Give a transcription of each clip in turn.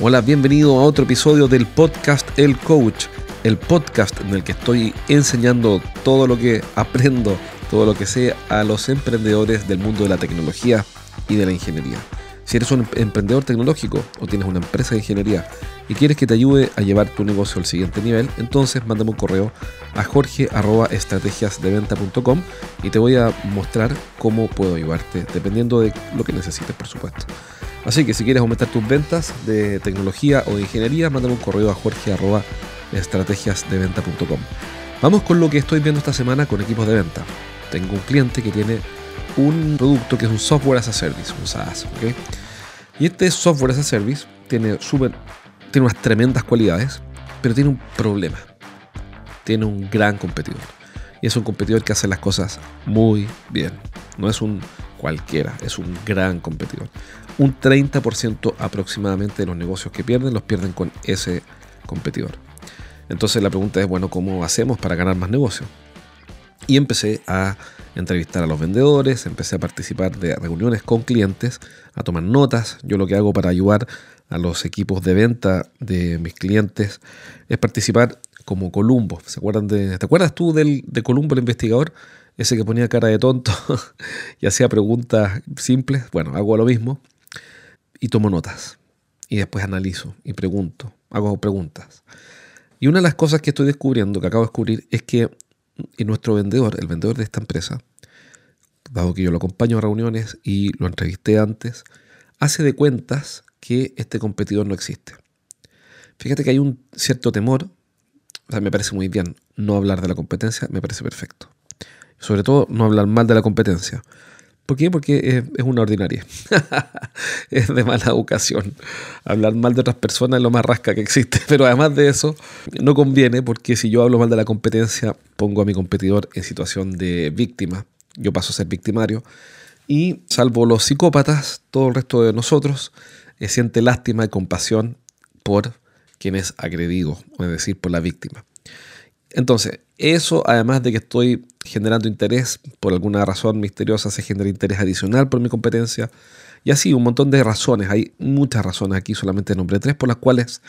Hola, bienvenido a otro episodio del podcast El Coach, el podcast en el que estoy enseñando todo lo que aprendo, todo lo que sé a los emprendedores del mundo de la tecnología y de la ingeniería. Si eres un emprendedor tecnológico o tienes una empresa de ingeniería y quieres que te ayude a llevar tu negocio al siguiente nivel, entonces mándame un correo a jorge.estrategiasdeventa.com y te voy a mostrar cómo puedo ayudarte, dependiendo de lo que necesites, por supuesto. Así que si quieres aumentar tus ventas de tecnología o de ingeniería, mándame un correo a jorge.estrategiasdeventa.com. Vamos con lo que estoy viendo esta semana con equipos de venta. Tengo un cliente que tiene un producto que es un software as a service, un SaaS. Y este software as a service tiene, super, tiene unas tremendas cualidades, pero tiene un problema. Tiene un gran competidor. Y es un competidor que hace las cosas muy bien. No es un cualquiera, es un gran competidor un 30% aproximadamente de los negocios que pierden los pierden con ese competidor. Entonces la pregunta es, bueno, ¿cómo hacemos para ganar más negocios? Y empecé a entrevistar a los vendedores, empecé a participar de reuniones con clientes, a tomar notas. Yo lo que hago para ayudar a los equipos de venta de mis clientes es participar como Columbo. ¿Se acuerdan de, ¿Te acuerdas tú del, de Columbo el investigador? Ese que ponía cara de tonto y hacía preguntas simples. Bueno, hago lo mismo y tomo notas. Y después analizo y pregunto, hago preguntas. Y una de las cosas que estoy descubriendo, que acabo de descubrir, es que nuestro vendedor, el vendedor de esta empresa, dado que yo lo acompaño a reuniones y lo entrevisté antes, hace de cuentas que este competidor no existe. Fíjate que hay un cierto temor, o sea, me parece muy bien no hablar de la competencia, me parece perfecto. Sobre todo no hablar mal de la competencia. ¿Por qué? Porque es, una ordinaria. es de mala educación. Hablar mal de otras personas es lo más rasca que existe. Pero además de eso, no conviene porque si yo hablo mal de la competencia, pongo a mi competidor en situación de víctima. Yo paso a ser victimario. Y salvo los psicópatas, todo el resto de nosotros eh, siente lástima y compasión por quien es agredido, es decir, por la víctima. Entonces, eso además de que estoy generando interés, por alguna razón misteriosa se genera interés adicional por mi competencia. Y así, un montón de razones, hay muchas razones aquí, solamente nombré tres por las cuales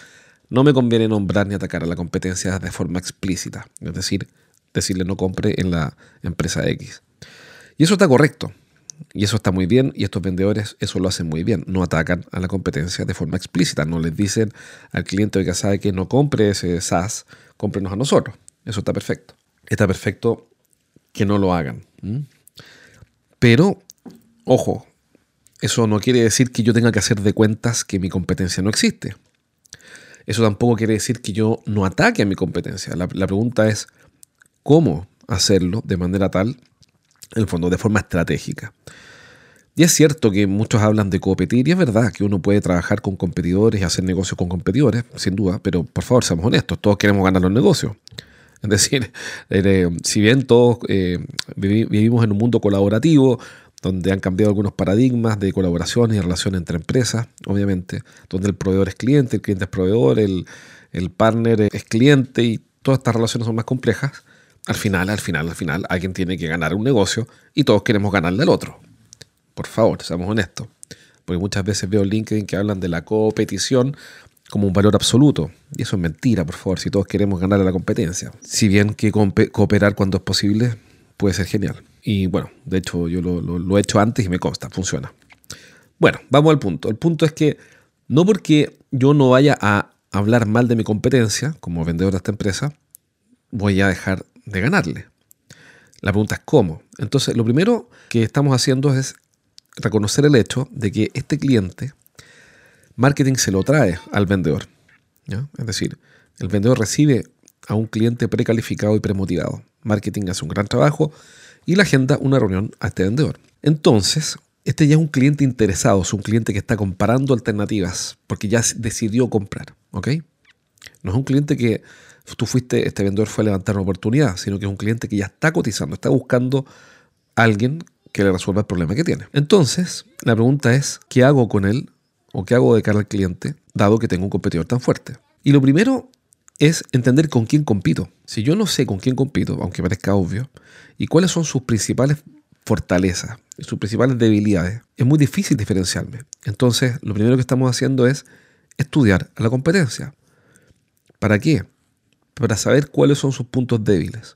no me conviene nombrar ni atacar a la competencia de forma explícita. Es decir, decirle no compre en la empresa X. Y eso está correcto. Y eso está muy bien. Y estos vendedores eso lo hacen muy bien. No atacan a la competencia de forma explícita. No les dicen al cliente que sabe que no compre ese SaaS, cómprenos a nosotros. Eso está perfecto. Está perfecto que no lo hagan. Pero, ojo, eso no quiere decir que yo tenga que hacer de cuentas que mi competencia no existe. Eso tampoco quiere decir que yo no ataque a mi competencia. La, pregunta es cómo hacerlo de manera tal, en el fondo, de forma estratégica. Y es cierto que muchos hablan de competir, y es verdad que uno puede trabajar con competidores y hacer negocios con competidores, sin duda, pero por favor, seamos honestos, todos queremos ganar los negocios. Es decir, eh, si bien todos eh, vivimos en un mundo colaborativo, donde han cambiado algunos paradigmas de colaboración y relación entre empresas, obviamente, donde el proveedor es cliente, el cliente es proveedor, el, el partner es cliente y todas estas relaciones son más complejas, al final, al final, al final, alguien tiene que ganar un negocio y todos queremos ganarle al otro. Por favor, seamos honestos. Porque muchas veces veo LinkedIn que hablan de la competición como un valor absoluto. Y eso es mentira, por favor, si todos queremos ganar a la competencia. Si bien que cooperar cuando es posible puede ser genial. Y bueno, de hecho yo lo, he hecho antes y me consta, funciona. Bueno, vamos al punto. El punto es que no porque yo no vaya a hablar mal de mi competencia como vendedor de esta empresa, voy a dejar de ganarle. La pregunta es cómo. Entonces, lo primero que estamos haciendo es reconocer el hecho de que este cliente marketing se lo trae al vendedor. Es decir, el vendedor recibe a un cliente precalificado y premotivado. Marketing hace un gran trabajo y la agenda una reunión a este vendedor. Entonces, este ya es un cliente interesado, es un cliente que está comparando alternativas porque ya decidió comprar. ¿ok? No es un cliente que tú fuiste, este vendedor fue a levantar una oportunidad, sino que es un cliente que ya está cotizando, está buscando a alguien que le resuelva el problema que tiene. Entonces, la pregunta es, ¿qué hago con él o qué hago de cara al cliente, dado que tengo un competidor tan fuerte. Y lo primero es entender con quién compito. Si yo no sé con quién compito, aunque parezca obvio, y cuáles son sus principales fortalezas, sus principales debilidades, es muy difícil diferenciarme. Entonces, lo primero que estamos haciendo es estudiar a la competencia. ¿Para qué? Para saber cuáles son sus puntos débiles.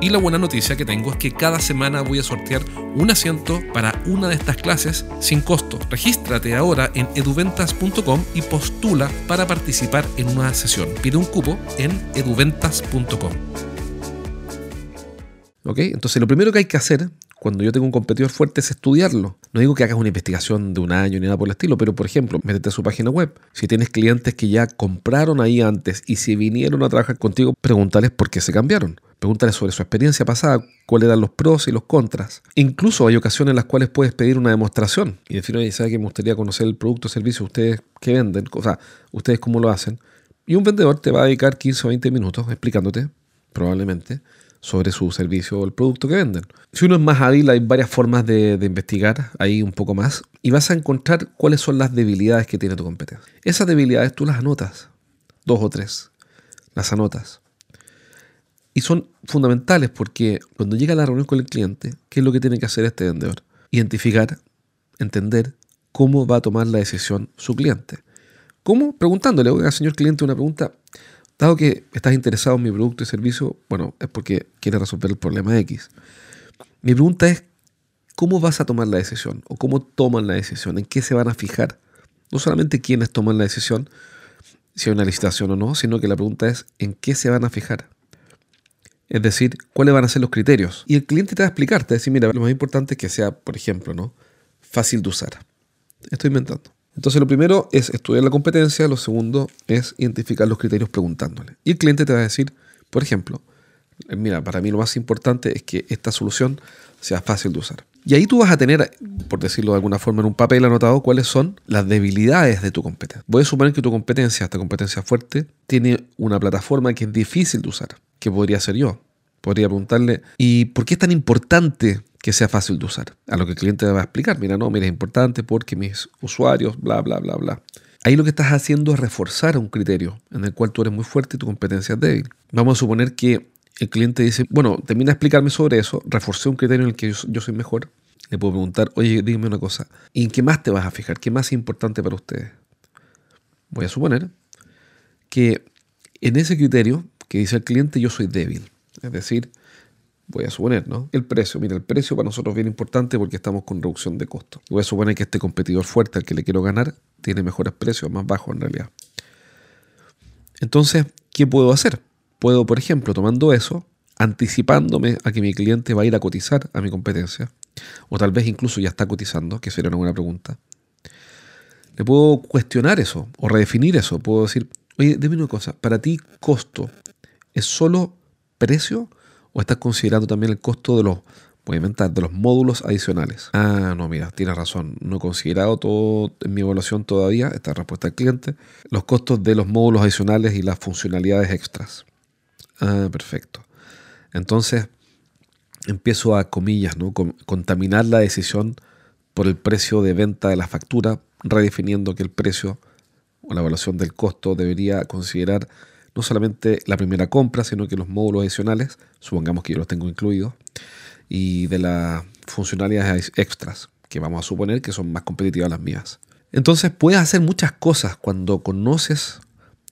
Y la buena noticia que tengo es que cada semana voy a sortear un asiento para una de estas clases sin costo. Regístrate ahora en eduventas.com y postula para participar en una sesión. Pide un cupo en eduventas.com. ¿Ok? Entonces lo primero que hay que hacer cuando yo tengo un competidor fuerte es estudiarlo. No digo que hagas una investigación de un año ni nada por el estilo, pero por ejemplo, métete a su página web. Si tienes clientes que ya compraron ahí antes y si vinieron a trabajar contigo, pregúntales por qué se cambiaron. Pregúntales sobre su experiencia pasada, cuáles eran los pros y los contras. Incluso hay ocasiones en las cuales puedes pedir una demostración y decir, oye, ¿sabes que me gustaría conocer el producto o servicio ustedes que venden? O sea, ustedes cómo lo hacen. Y un vendedor te va a dedicar 15 o 20 minutos explicándote, probablemente, sobre su servicio o el producto que venden. Si uno es más hábil, hay varias formas de, investigar ahí un poco más y vas a encontrar cuáles son las debilidades que tiene tu competencia. Esas debilidades tú las anotas, dos o tres, las anotas. Y son fundamentales porque cuando llega la reunión con el cliente, ¿qué es lo que tiene que hacer este vendedor? Identificar, entender cómo va a tomar la decisión su cliente. ¿Cómo? Preguntándole, oiga, señor cliente, una pregunta. Dado que estás interesado en mi producto y servicio, bueno, es porque quieres resolver el problema X. Mi pregunta es, ¿cómo vas a tomar la decisión? ¿O cómo toman la decisión? ¿En qué se van a fijar? No solamente quiénes toman la decisión, si hay una licitación o no, sino que la pregunta es, ¿en qué se van a fijar? Es decir, ¿cuáles van a ser los criterios? Y el cliente te va a explicar, te va a decir, mira, lo más importante es que sea, por ejemplo, ¿no? fácil de usar. Estoy inventando. Entonces lo primero es estudiar la competencia, lo segundo es identificar los criterios preguntándole. Y el cliente te va a decir, por ejemplo, mira, para mí lo más importante es que esta solución sea fácil de usar. Y ahí tú vas a tener, por decirlo de alguna forma, en un papel anotado cuáles son las debilidades de tu competencia. Voy a suponer que tu competencia, esta competencia fuerte, tiene una plataforma que es difícil de usar, que podría ser yo. Podría preguntarle, ¿y por qué es tan importante que sea fácil de usar. A lo que el cliente va a explicar, mira, no, mira, es importante porque mis usuarios, bla, bla, bla, bla. Ahí lo que estás haciendo es reforzar un criterio en el cual tú eres muy fuerte y tu competencia es débil. Vamos a suponer que el cliente dice, bueno, termina de explicarme sobre eso, reforcé un criterio en el que yo, soy mejor. Le puedo preguntar, oye, dime una cosa, ¿y en qué más te vas a fijar? ¿Qué más es importante para ustedes? Voy a suponer que en ese criterio que dice el cliente yo soy débil. Es decir, voy a suponer, ¿no? El precio, mira, el precio para nosotros es bien importante porque estamos con reducción de costos. Voy a suponer que este competidor fuerte al que le quiero ganar tiene mejores precios, más bajos en realidad. Entonces, ¿qué puedo hacer? Puedo, por ejemplo, tomando eso, anticipándome a que mi cliente va a ir a cotizar a mi competencia, o tal vez incluso ya está cotizando, que sería una buena pregunta. Le puedo cuestionar eso o redefinir eso. Puedo decir, oye, dime una cosa, para ti costo es solo precio ¿O estás considerando también el costo de los, voy de los módulos adicionales? Ah, no, mira, tienes razón. No he considerado todo en mi evaluación todavía, esta respuesta del cliente, los costos de los módulos adicionales y las funcionalidades extras. Ah, perfecto. Entonces, empiezo a, comillas, ¿no? contaminar la decisión por el precio de venta de la factura, redefiniendo que el precio o la evaluación del costo debería considerar no solamente la primera compra, sino que los módulos adicionales, supongamos que yo los tengo incluidos, y de las funcionalidades extras, que vamos a suponer que son más competitivas las mías. Entonces puedes hacer muchas cosas cuando conoces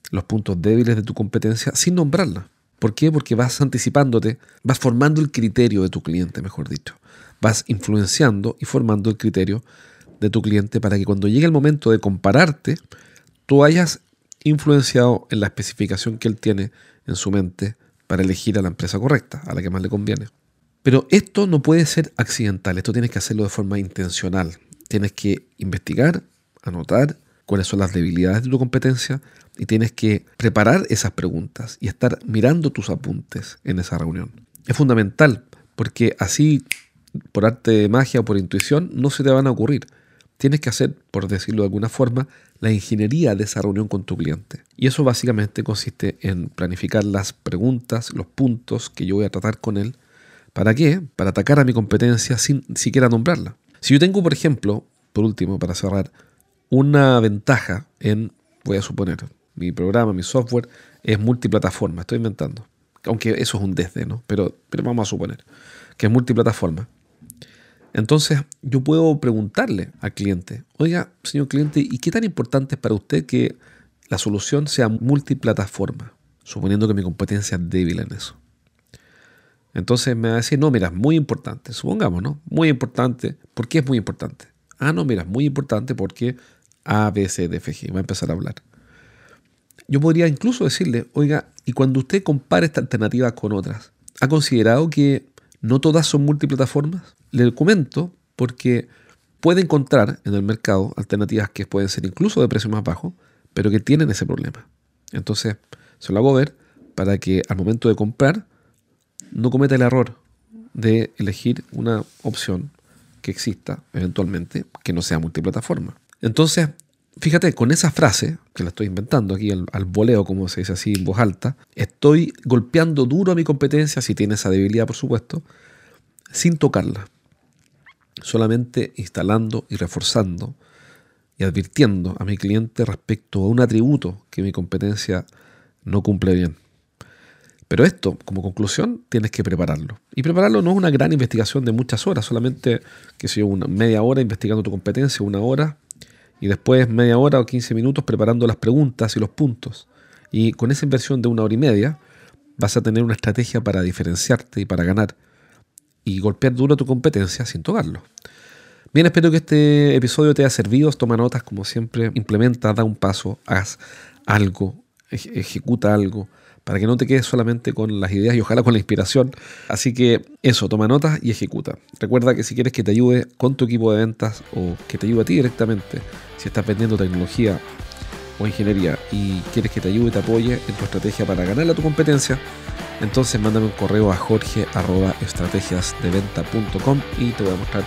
los puntos débiles de tu competencia sin nombrarla. ¿Por qué? Porque vas anticipándote, vas formando el criterio de tu cliente, mejor dicho. Vas influenciando y formando el criterio de tu cliente para que cuando llegue el momento de compararte, tú hayas influenciado en la especificación que él tiene en su mente para elegir a la empresa correcta, a la que más le conviene. Pero esto no puede ser accidental, esto tienes que hacerlo de forma intencional. Tienes que investigar, anotar cuáles son las debilidades de tu competencia y tienes que preparar esas preguntas y estar mirando tus apuntes en esa reunión. Es fundamental porque así por arte de magia o por intuición, no se te van a ocurrir. Tienes que hacer, por decirlo de alguna forma, la ingeniería de esa reunión con tu cliente. Y eso básicamente consiste en planificar las preguntas, los puntos que yo voy a tratar con él. ¿Para qué? Para atacar a mi competencia sin siquiera nombrarla. Si yo tengo, por ejemplo, por último, para cerrar, una ventaja en, voy a suponer, mi programa, mi software es multiplataforma, estoy inventando. Aunque eso es un desde, ¿no? Pero, pero vamos a suponer que es multiplataforma. Entonces yo puedo preguntarle al cliente, oiga, señor cliente, ¿y qué tan importante es para usted que la solución sea multiplataforma? Suponiendo que mi competencia es débil en eso. Entonces me va a decir, no, mira, es muy importante, supongamos, ¿no? Muy importante. ¿Por qué es muy importante? Ah, no, mira, es muy importante porque A, B, C, D, F, G. Va a empezar a hablar. Yo podría incluso decirle, oiga, y cuando usted compara esta alternativa con otras, ¿ha considerado que no todas son multiplataformas? Le comento porque puede encontrar en el mercado alternativas que pueden ser incluso de precio más bajo, pero que tienen ese problema. Entonces, se lo hago ver para que al momento de comprar no cometa el error de elegir una opción que exista eventualmente que no sea multiplataforma. Entonces, fíjate, con esa frase, que la estoy inventando aquí al, al, voleo, como se dice así en voz alta, estoy golpeando duro a mi competencia, si tiene esa debilidad por supuesto, sin tocarla solamente instalando y reforzando y advirtiendo a mi cliente respecto a un atributo que mi competencia no cumple bien. Pero esto, como conclusión, tienes que prepararlo. Y prepararlo no es una gran investigación de muchas horas, solamente que sea una media hora investigando tu competencia, una hora, y después media hora o 15 minutos preparando las preguntas y los puntos. Y con esa inversión de una hora y media vas a tener una estrategia para diferenciarte y para ganar y golpear duro tu competencia sin tocarlo. Bien, espero que este episodio te haya servido. Toma notas, como siempre. Implementa, da un paso, haz algo, ejecuta algo, para que no te quedes solamente con las ideas y ojalá con la inspiración. Así que eso, toma notas y ejecuta. Recuerda que si quieres que te ayude con tu equipo de ventas o que te ayude a ti directamente, si estás vendiendo tecnología o ingeniería y quieres que te ayude y te apoye en tu estrategia para ganarle a tu competencia, entonces mándame un correo a jorge.estrategiasdeventa.com y te voy a mostrar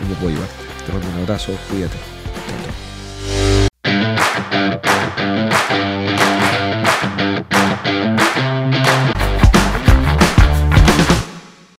cómo puedo ayudarte. Te mando un abrazo, cuídate.